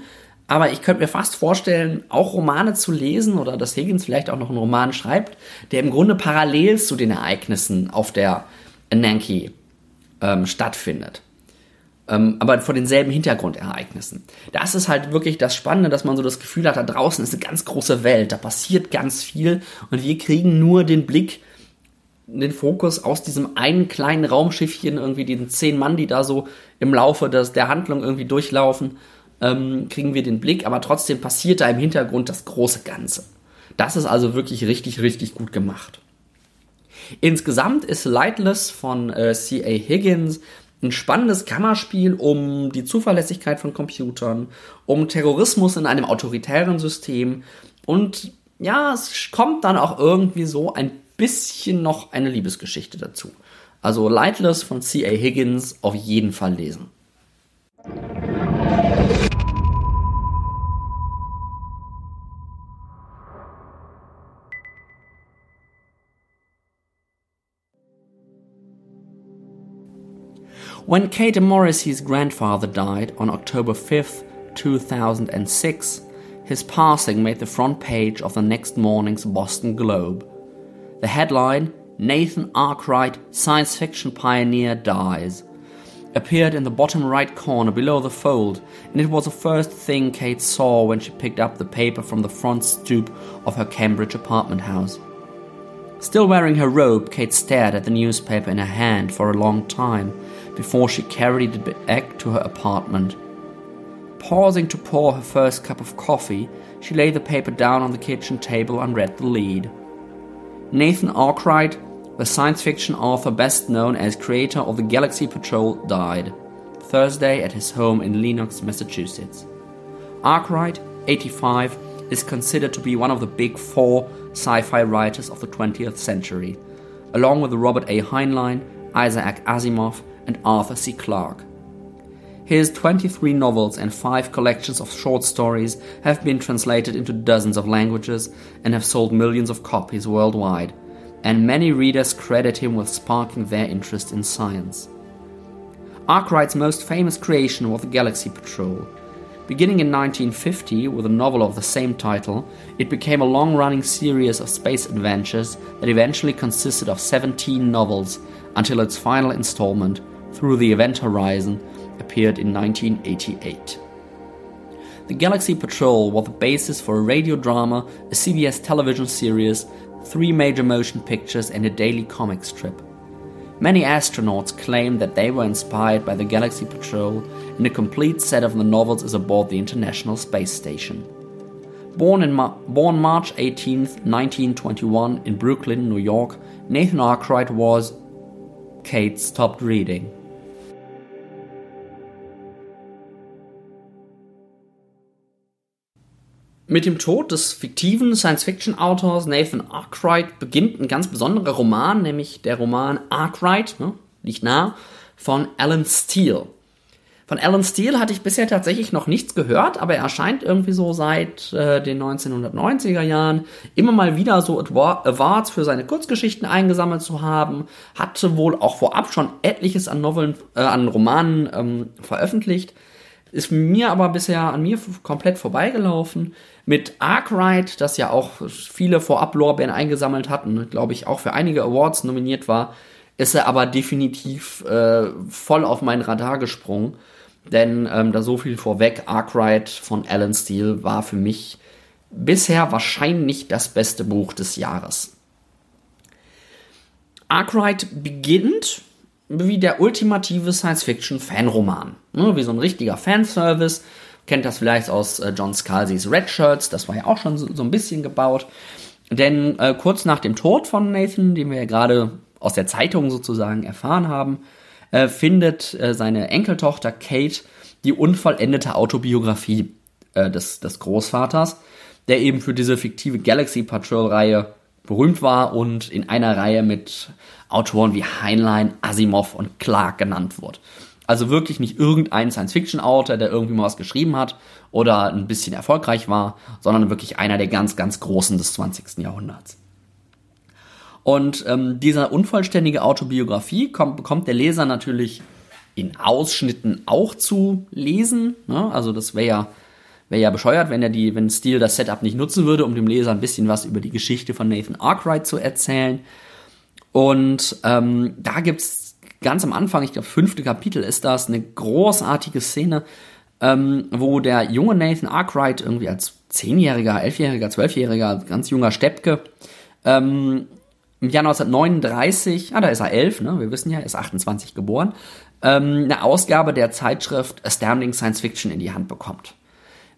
Aber ich könnte mir fast vorstellen, auch Romane zu lesen oder dass Higgins vielleicht auch noch einen Roman schreibt, der im Grunde parallel zu den Ereignissen auf der Ananke ähm, stattfindet. Ähm, aber vor denselben Hintergrundereignissen. Das ist halt wirklich das Spannende, dass man so das Gefühl hat, da draußen ist eine ganz große Welt, da passiert ganz viel und wir kriegen nur den Blick den Fokus aus diesem einen kleinen Raumschiffchen, irgendwie diesen zehn Mann, die da so im Laufe des, der Handlung irgendwie durchlaufen, ähm, kriegen wir den Blick, aber trotzdem passiert da im Hintergrund das große Ganze. Das ist also wirklich richtig, richtig gut gemacht. Insgesamt ist Lightless von äh, C.A. Higgins ein spannendes Kammerspiel um die Zuverlässigkeit von Computern, um Terrorismus in einem autoritären System und ja, es kommt dann auch irgendwie so ein bisschen noch eine Liebesgeschichte dazu. Also Lightless von C.A. Higgins auf jeden Fall lesen. When Kate Morrissey's grandfather died on October 5th, 2006, his passing made the front page of the next morning's Boston Globe. The headline, Nathan Arkwright, Science Fiction Pioneer Dies, appeared in the bottom right corner below the fold, and it was the first thing Kate saw when she picked up the paper from the front stoop of her Cambridge apartment house. Still wearing her robe, Kate stared at the newspaper in her hand for a long time before she carried it back to her apartment. Pausing to pour her first cup of coffee, she laid the paper down on the kitchen table and read the lead. Nathan Arkwright, the science fiction author best known as creator of the Galaxy Patrol, died Thursday at his home in Lenox, Massachusetts. Arkwright, 85, is considered to be one of the big four sci fi writers of the 20th century, along with Robert A. Heinlein, Isaac Asimov, and Arthur C. Clarke. His 23 novels and 5 collections of short stories have been translated into dozens of languages and have sold millions of copies worldwide, and many readers credit him with sparking their interest in science. Arkwright's most famous creation was the Galaxy Patrol. Beginning in 1950 with a novel of the same title, it became a long running series of space adventures that eventually consisted of 17 novels until its final installment, Through the Event Horizon, appeared in 1988. The Galaxy Patrol was the basis for a radio drama, a CBS television series, three major motion pictures, and a daily comic strip. Many astronauts claim that they were inspired by the Galaxy Patrol, and a complete set of the novels is aboard the International Space Station. Born, in Ma- born March 18, 1921, in Brooklyn, New York, Nathan Arkwright was. Kate stopped reading. Mit dem Tod des fiktiven Science-Fiction-Autors Nathan Arkwright beginnt ein ganz besonderer Roman, nämlich der Roman Arkwright, ne, liegt nah, von Alan Steele. Von Alan Steele hatte ich bisher tatsächlich noch nichts gehört, aber er erscheint irgendwie so seit äh, den 1990er Jahren immer mal wieder so Awards für seine Kurzgeschichten eingesammelt zu haben, hatte wohl auch vorab schon etliches an Noveln, äh, an Romanen ähm, veröffentlicht, ist mir aber bisher an mir komplett vorbeigelaufen mit Arkwright, das ja auch viele Vorab-Lorbeeren eingesammelt hatten, glaube ich, auch für einige Awards nominiert war, ist er aber definitiv äh, voll auf mein Radar gesprungen. Denn ähm, da so viel vorweg, Arkwright von Alan Steele war für mich bisher wahrscheinlich das beste Buch des Jahres. Arkwright beginnt wie der ultimative Science-Fiction-Fanroman. Ne, wie so ein richtiger Fanservice kennt das vielleicht aus äh, John Scalzi's Red Shirts, das war ja auch schon so, so ein bisschen gebaut. Denn äh, kurz nach dem Tod von Nathan, den wir ja gerade aus der Zeitung sozusagen erfahren haben, äh, findet äh, seine Enkeltochter Kate die unvollendete Autobiografie äh, des, des Großvaters, der eben für diese fiktive Galaxy Patrol-Reihe berühmt war und in einer Reihe mit Autoren wie Heinlein, Asimov und Clark genannt wurde. Also wirklich nicht irgendein Science-Fiction-Autor, der irgendwie mal was geschrieben hat oder ein bisschen erfolgreich war, sondern wirklich einer der ganz, ganz Großen des 20. Jahrhunderts. Und ähm, diese unvollständige Autobiografie kommt, bekommt der Leser natürlich in Ausschnitten auch zu lesen. Ne? Also das wäre ja, wär ja bescheuert, wenn er die, wenn Steele das Setup nicht nutzen würde, um dem Leser ein bisschen was über die Geschichte von Nathan Arkwright zu erzählen. Und ähm, da gibt's ganz am Anfang, ich glaube, fünfte Kapitel ist das, eine großartige Szene, ähm, wo der junge Nathan Arkwright irgendwie als Zehnjähriger, Elfjähriger, Zwölfjähriger, ganz junger Steppke, ähm, im Jahr 1939, ah, da ist er elf, ne, wir wissen ja, er ist 28 geboren, ähm, eine Ausgabe der Zeitschrift Astounding Science Fiction in die Hand bekommt.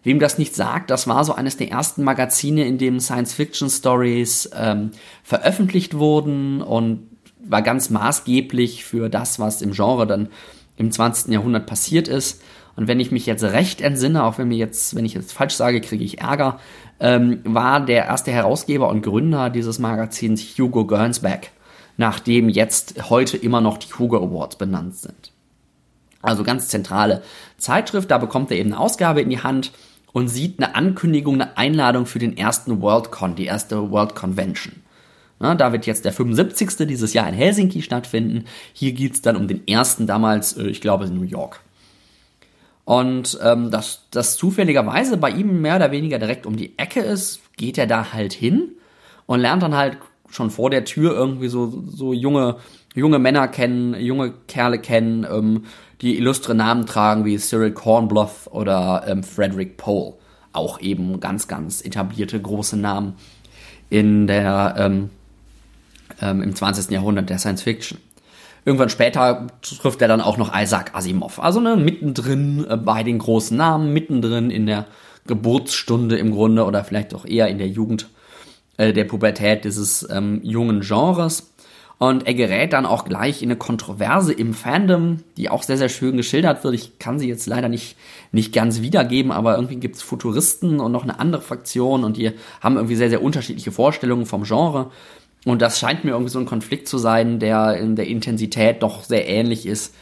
Wem das nicht sagt, das war so eines der ersten Magazine, in dem Science-Fiction-Stories ähm, veröffentlicht wurden und war ganz maßgeblich für das, was im Genre dann im 20. Jahrhundert passiert ist. Und wenn ich mich jetzt recht entsinne, auch wenn mir jetzt, wenn ich jetzt falsch sage, kriege ich Ärger, ähm, war der erste Herausgeber und Gründer dieses Magazins Hugo Gernsback, nachdem jetzt heute immer noch die Hugo Awards benannt sind. Also ganz zentrale Zeitschrift, da bekommt er eben eine Ausgabe in die Hand und sieht eine Ankündigung, eine Einladung für den ersten Worldcon, die erste World Convention. Na, da wird jetzt der 75. dieses Jahr in Helsinki stattfinden. Hier geht's dann um den ersten damals, äh, ich glaube, in New York. Und ähm, dass das zufälligerweise bei ihm mehr oder weniger direkt um die Ecke ist, geht er da halt hin und lernt dann halt schon vor der Tür irgendwie so, so junge, junge Männer kennen, junge Kerle kennen, ähm, die illustre Namen tragen wie Cyril Kornbluth oder ähm, Frederick Pohl. Auch eben ganz, ganz etablierte große Namen in der, ähm, ähm, im 20. Jahrhundert der Science Fiction. Irgendwann später trifft er dann auch noch Isaac Asimov. Also ne, mittendrin äh, bei den großen Namen, mittendrin in der Geburtsstunde im Grunde oder vielleicht auch eher in der Jugend äh, der Pubertät dieses ähm, jungen Genres. Und er gerät dann auch gleich in eine Kontroverse im Fandom, die auch sehr, sehr schön geschildert wird. Ich kann sie jetzt leider nicht, nicht ganz wiedergeben, aber irgendwie gibt's Futuristen und noch eine andere Fraktion und die haben irgendwie sehr, sehr unterschiedliche Vorstellungen vom Genre. Und das scheint mir irgendwie so ein Konflikt zu sein, der in der Intensität doch sehr ähnlich ist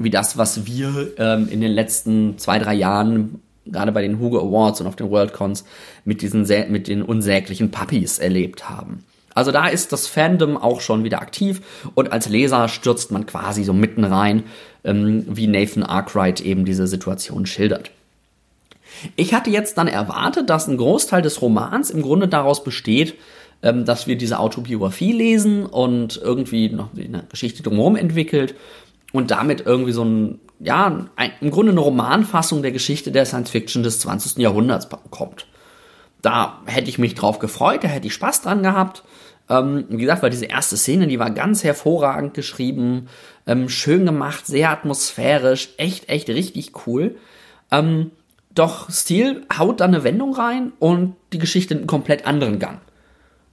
wie das, was wir ähm, in den letzten zwei, drei Jahren gerade bei den Hugo Awards und auf den Worldcons mit diesen mit den unsäglichen Puppies erlebt haben. Also da ist das Fandom auch schon wieder aktiv und als Leser stürzt man quasi so mitten rein, ähm, wie Nathan Arkwright eben diese Situation schildert. Ich hatte jetzt dann erwartet, dass ein Großteil des Romans im Grunde daraus besteht, ähm, dass wir diese Autobiografie lesen und irgendwie noch eine Geschichte drumherum entwickelt und damit irgendwie so ein, ja, ein, im Grunde eine Romanfassung der Geschichte der Science Fiction des 20. Jahrhunderts kommt. Da hätte ich mich drauf gefreut, da hätte ich Spaß dran gehabt. Ähm, wie gesagt, weil diese erste Szene, die war ganz hervorragend geschrieben, ähm, schön gemacht, sehr atmosphärisch, echt, echt richtig cool. Ähm, doch Steel haut da eine Wendung rein und die Geschichte in einen komplett anderen Gang.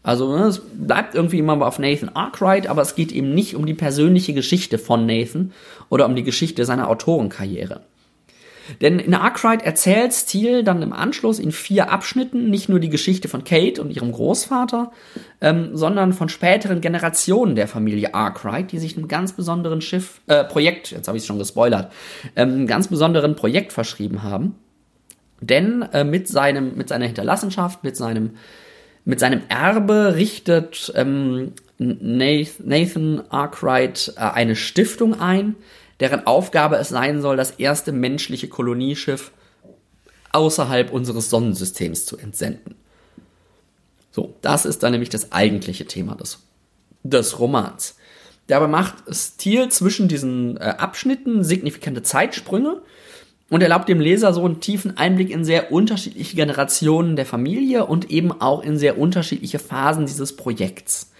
Also ne, es bleibt irgendwie immer auf Nathan Arkwright, aber es geht eben nicht um die persönliche Geschichte von Nathan oder um die Geschichte seiner Autorenkarriere. Denn in Arkwright erzählt Steele dann im Anschluss in vier Abschnitten nicht nur die Geschichte von Kate und ihrem Großvater, ähm, sondern von späteren Generationen der Familie Arkwright, die sich einem ganz besonderen Schiff, äh, Projekt, jetzt habe ich es schon gespoilert, ähm, ganz besonderen Projekt verschrieben haben. Denn äh, mit seinem, mit seiner Hinterlassenschaft, mit seinem, mit seinem Erbe richtet ähm, Nathan Arkwright äh, eine Stiftung ein, deren Aufgabe es sein soll, das erste menschliche Kolonieschiff außerhalb unseres Sonnensystems zu entsenden. So, das ist dann nämlich das eigentliche Thema des, des Romans. Dabei macht Stil zwischen diesen äh, Abschnitten signifikante Zeitsprünge und erlaubt dem Leser so einen tiefen Einblick in sehr unterschiedliche Generationen der Familie und eben auch in sehr unterschiedliche Phasen dieses Projekts.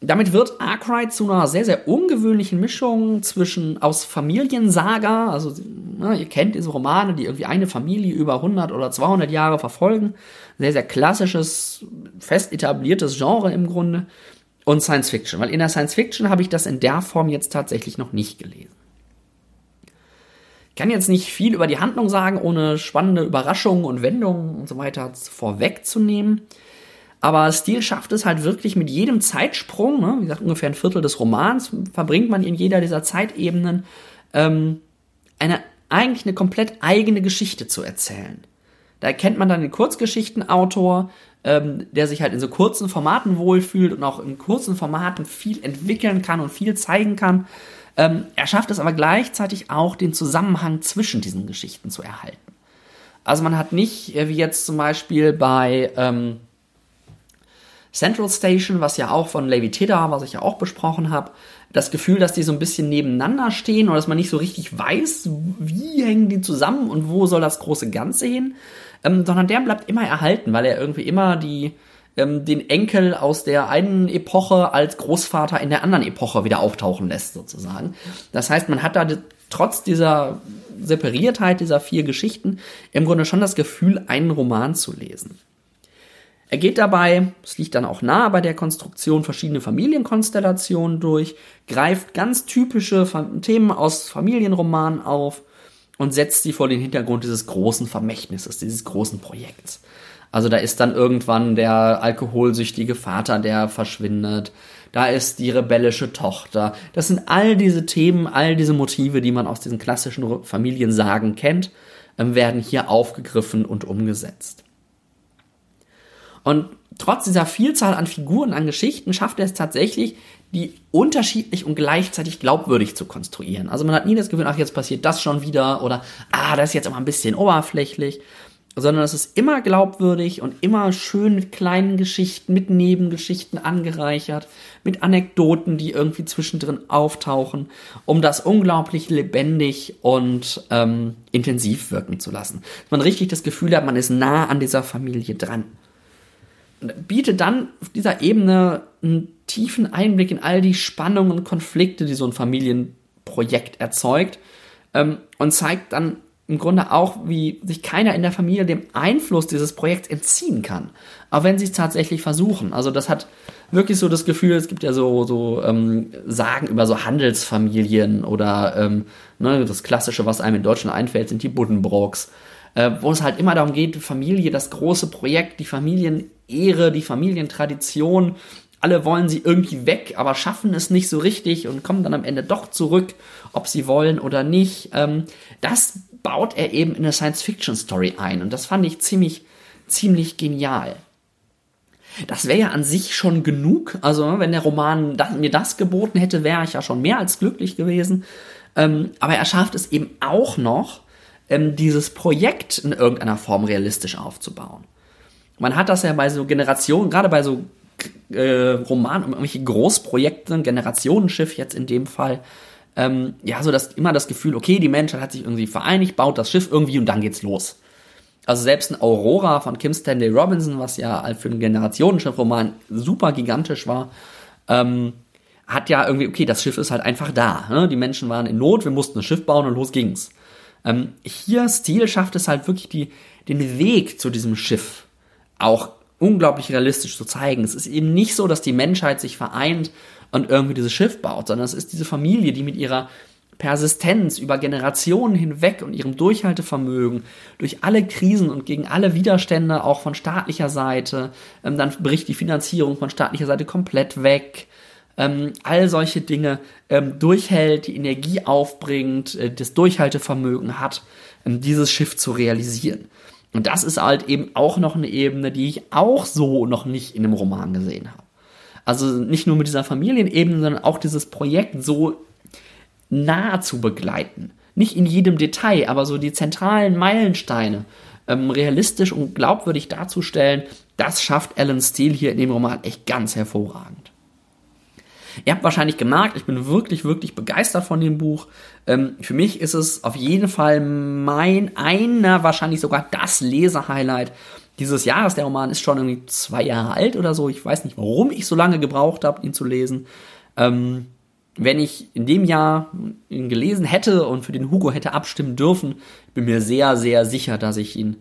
Damit wird Arkwright zu einer sehr, sehr ungewöhnlichen Mischung zwischen aus Familiensaga, also na, ihr kennt diese Romane, die irgendwie eine Familie über 100 oder 200 Jahre verfolgen, sehr, sehr klassisches, fest etabliertes Genre im Grunde und Science Fiction, weil in der Science Fiction habe ich das in der Form jetzt tatsächlich noch nicht gelesen. Ich kann jetzt nicht viel über die Handlung sagen, ohne spannende Überraschungen und Wendungen und so weiter vorwegzunehmen. Aber Steele schafft es halt wirklich mit jedem Zeitsprung, ne, wie gesagt, ungefähr ein Viertel des Romans verbringt man in jeder dieser Zeitebenen, ähm, eine eigentlich eine komplett eigene Geschichte zu erzählen. Da erkennt man dann den Kurzgeschichtenautor, ähm, der sich halt in so kurzen Formaten wohlfühlt und auch in kurzen Formaten viel entwickeln kann und viel zeigen kann. Ähm, er schafft es aber gleichzeitig auch, den Zusammenhang zwischen diesen Geschichten zu erhalten. Also man hat nicht, äh, wie jetzt zum Beispiel bei ähm, Central Station, was ja auch von Levi Tidda, was ich ja auch besprochen habe, das Gefühl, dass die so ein bisschen nebeneinander stehen oder dass man nicht so richtig weiß, wie hängen die zusammen und wo soll das große Ganze hin, ähm, sondern der bleibt immer erhalten, weil er irgendwie immer die ähm, den Enkel aus der einen Epoche als Großvater in der anderen Epoche wieder auftauchen lässt, sozusagen. Das heißt, man hat da trotz dieser Separiertheit dieser vier Geschichten im Grunde schon das Gefühl, einen Roman zu lesen. Er geht dabei, es liegt dann auch nahe bei der Konstruktion, verschiedene Familienkonstellationen durch, greift ganz typische Themen aus Familienromanen auf und setzt sie vor den Hintergrund dieses großen Vermächtnisses, dieses großen Projekts. Also da ist dann irgendwann der alkoholsüchtige Vater, der verschwindet. Da ist die rebellische Tochter. Das sind all diese Themen, all diese Motive, die man aus diesen klassischen Familiensagen kennt, ähm, werden hier aufgegriffen und umgesetzt. Und trotz dieser Vielzahl an Figuren, an Geschichten, schafft er es tatsächlich, die unterschiedlich und gleichzeitig glaubwürdig zu konstruieren. Also man hat nie das Gefühl, ach, jetzt passiert das schon wieder oder ah, das ist jetzt immer ein bisschen oberflächlich, sondern es ist immer glaubwürdig und immer schön mit kleinen Geschichten, mit Nebengeschichten angereichert, mit Anekdoten, die irgendwie zwischendrin auftauchen, um das unglaublich lebendig und ähm, intensiv wirken zu lassen. Dass man richtig das Gefühl hat, man ist nah an dieser Familie dran. Bietet dann auf dieser Ebene einen tiefen Einblick in all die Spannungen und Konflikte, die so ein Familienprojekt erzeugt ähm, und zeigt dann im Grunde auch, wie sich keiner in der Familie dem Einfluss dieses Projekts entziehen kann. Auch wenn sie es tatsächlich versuchen. Also das hat wirklich so das Gefühl, es gibt ja so, so ähm, Sagen über so Handelsfamilien oder ähm, ne, das Klassische, was einem in Deutschland einfällt, sind die Buddenbrooks. Äh, wo es halt immer darum geht, Familie, das große Projekt, die Familienehre, die Familientradition. Alle wollen sie irgendwie weg, aber schaffen es nicht so richtig und kommen dann am Ende doch zurück, ob sie wollen oder nicht. Ähm, das baut er eben in eine Science-Fiction-Story ein. Und das fand ich ziemlich, ziemlich genial. Das wäre ja an sich schon genug. Also, wenn der Roman mir das geboten hätte, wäre ich ja schon mehr als glücklich gewesen. Ähm, aber er schafft es eben auch noch, ähm, dieses Projekt in irgendeiner Form realistisch aufzubauen. Man hat das ja bei so Generationen, gerade bei so äh, Romanen irgendwelche Großprojekte, Generationenschiff jetzt in dem Fall, ähm, ja, so das, immer das Gefühl, okay, die Menschheit hat sich irgendwie vereinigt, baut das Schiff irgendwie und dann geht's los. Also selbst ein Aurora von Kim Stanley Robinson, was ja für einen Generationenschiff-Roman super gigantisch war, ähm, hat ja irgendwie, okay, das Schiff ist halt einfach da. Ne? Die Menschen waren in Not, wir mussten ein Schiff bauen und los ging's. Ähm, hier, Stil schafft es halt wirklich, die, den Weg zu diesem Schiff auch unglaublich realistisch zu zeigen. Es ist eben nicht so, dass die Menschheit sich vereint und irgendwie dieses Schiff baut, sondern es ist diese Familie, die mit ihrer Persistenz über Generationen hinweg und ihrem Durchhaltevermögen durch alle Krisen und gegen alle Widerstände auch von staatlicher Seite, ähm, dann bricht die Finanzierung von staatlicher Seite komplett weg, ähm, all solche Dinge ähm, durchhält, die Energie aufbringt, äh, das Durchhaltevermögen hat, ähm, dieses Schiff zu realisieren. Und das ist halt eben auch noch eine Ebene, die ich auch so noch nicht in einem Roman gesehen habe. Also nicht nur mit dieser Familienebene, sondern auch dieses Projekt so nah zu begleiten. Nicht in jedem Detail, aber so die zentralen Meilensteine ähm, realistisch und glaubwürdig darzustellen, das schafft Alan Steele hier in dem Roman echt ganz hervorragend. Ihr habt wahrscheinlich gemerkt, ich bin wirklich, wirklich begeistert von dem Buch. Ähm, für mich ist es auf jeden Fall mein, einer, wahrscheinlich sogar das Lesehighlight dieses Jahres. Der Roman ist schon irgendwie zwei Jahre alt oder so. Ich weiß nicht, warum ich so lange gebraucht habe, ihn zu lesen. Ähm, wenn ich in dem Jahr ihn gelesen hätte und für den Hugo hätte abstimmen dürfen, bin mir sehr, sehr sicher, dass ich ihn,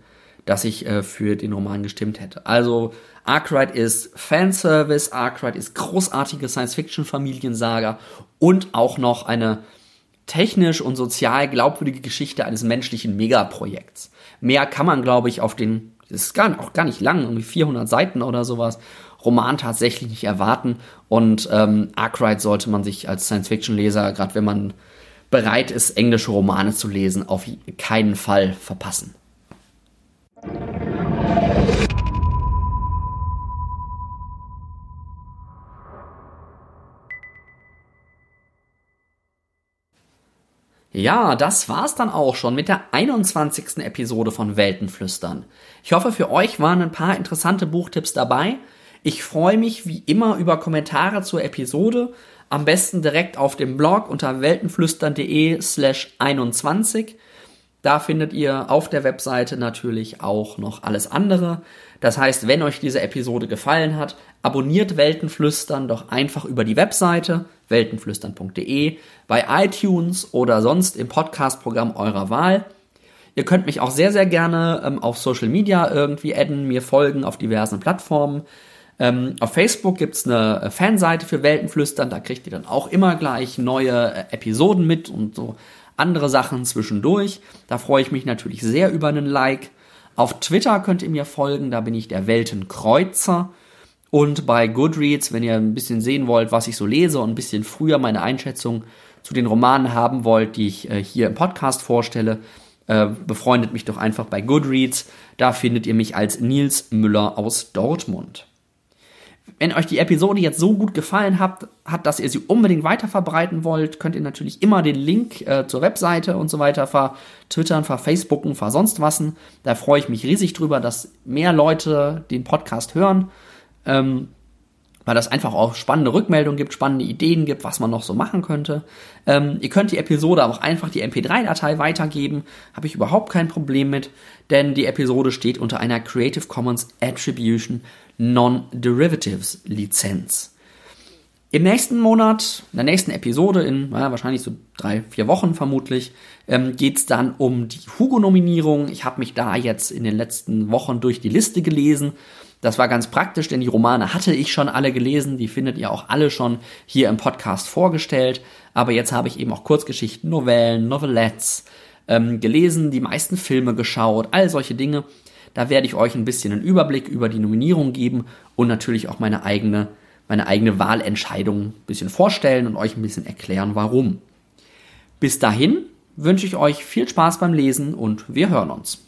dass ich äh, für den Roman gestimmt hätte. Also Arkwright ist Fanservice, Arkwright ist großartige Science-Fiction-Familiensaga und auch noch eine technisch und sozial glaubwürdige Geschichte eines menschlichen Megaprojekts. Mehr kann man, glaube ich, auf den das ist gar, auch gar nicht lang, irgendwie 400 Seiten oder sowas, Roman tatsächlich nicht erwarten. Und ähm, Arkwright sollte man sich als Science-Fiction-Leser, gerade wenn man bereit ist, englische Romane zu lesen, auf keinen Fall verpassen. Ja, das war's dann auch schon mit der 21. Episode von Weltenflüstern. Ich hoffe, für euch waren ein paar interessante Buchtipps dabei. Ich freue mich wie immer über Kommentare zur Episode. Am besten direkt auf dem Blog unter weltenflüstern.de slash 21. Da findet ihr auf der Webseite natürlich auch noch alles andere. Das heißt, wenn euch diese Episode gefallen hat, abonniert Weltenflüstern doch einfach über die Webseite weltenflüstern.de, bei iTunes oder sonst im Podcast-Programm eurer Wahl. Ihr könnt mich auch sehr, sehr gerne ähm, auf Social Media irgendwie adden, mir folgen auf diversen Plattformen. Ähm, auf Facebook gibt's eine äh, Fanseite für Weltenflüstern, da kriegt ihr dann auch immer gleich neue äh, Episoden mit und so andere Sachen zwischendurch. Da freue ich mich natürlich sehr über einen Like. Auf Twitter könnt ihr mir folgen, da bin ich der Weltenkreuzer. Und bei Goodreads, wenn ihr ein bisschen sehen wollt, was ich so lese und ein bisschen früher meine Einschätzung zu den Romanen haben wollt, die ich äh, hier im Podcast vorstelle, äh, befreundet mich doch einfach bei Goodreads. Da findet ihr mich als Nils Müller aus Dortmund. Wenn euch die Episode jetzt so gut gefallen hat, hat, dass ihr sie unbedingt weiter verbreiten wollt, könnt ihr natürlich immer den Link äh, zur Webseite und so weiter vertwittern, verfacebooken, versonst wassen. Da freue ich mich riesig drüber, dass mehr Leute den Podcast hören ähm, weil das einfach auch spannende Rückmeldungen gibt, spannende Ideen gibt, was man noch so machen könnte. Ähm, ihr könnt die Episode auch einfach die MP3-Datei weitergeben, habe ich überhaupt kein Problem mit, denn die Episode steht unter einer Creative Commons Attribution Non-Derivatives Lizenz. Im nächsten Monat, in der nächsten Episode, in naja, wahrscheinlich so drei, vier Wochen vermutlich, ähm, geht es dann um die Hugo-Nominierung. Ich habe mich da jetzt in den letzten Wochen durch die Liste gelesen das war ganz praktisch, denn die Romane hatte ich schon alle gelesen, die findet ihr auch alle schon hier im Podcast vorgestellt. Aber jetzt habe ich eben auch Kurzgeschichten, Novellen, Novelettes ähm, gelesen, die meisten Filme geschaut, all solche Dinge. Da werde ich euch ein bisschen einen Überblick über die Nominierung geben und natürlich auch meine eigene, meine eigene Wahlentscheidung ein bisschen vorstellen und euch ein bisschen erklären, warum. Bis dahin wünsche ich euch viel Spaß beim Lesen und wir hören uns.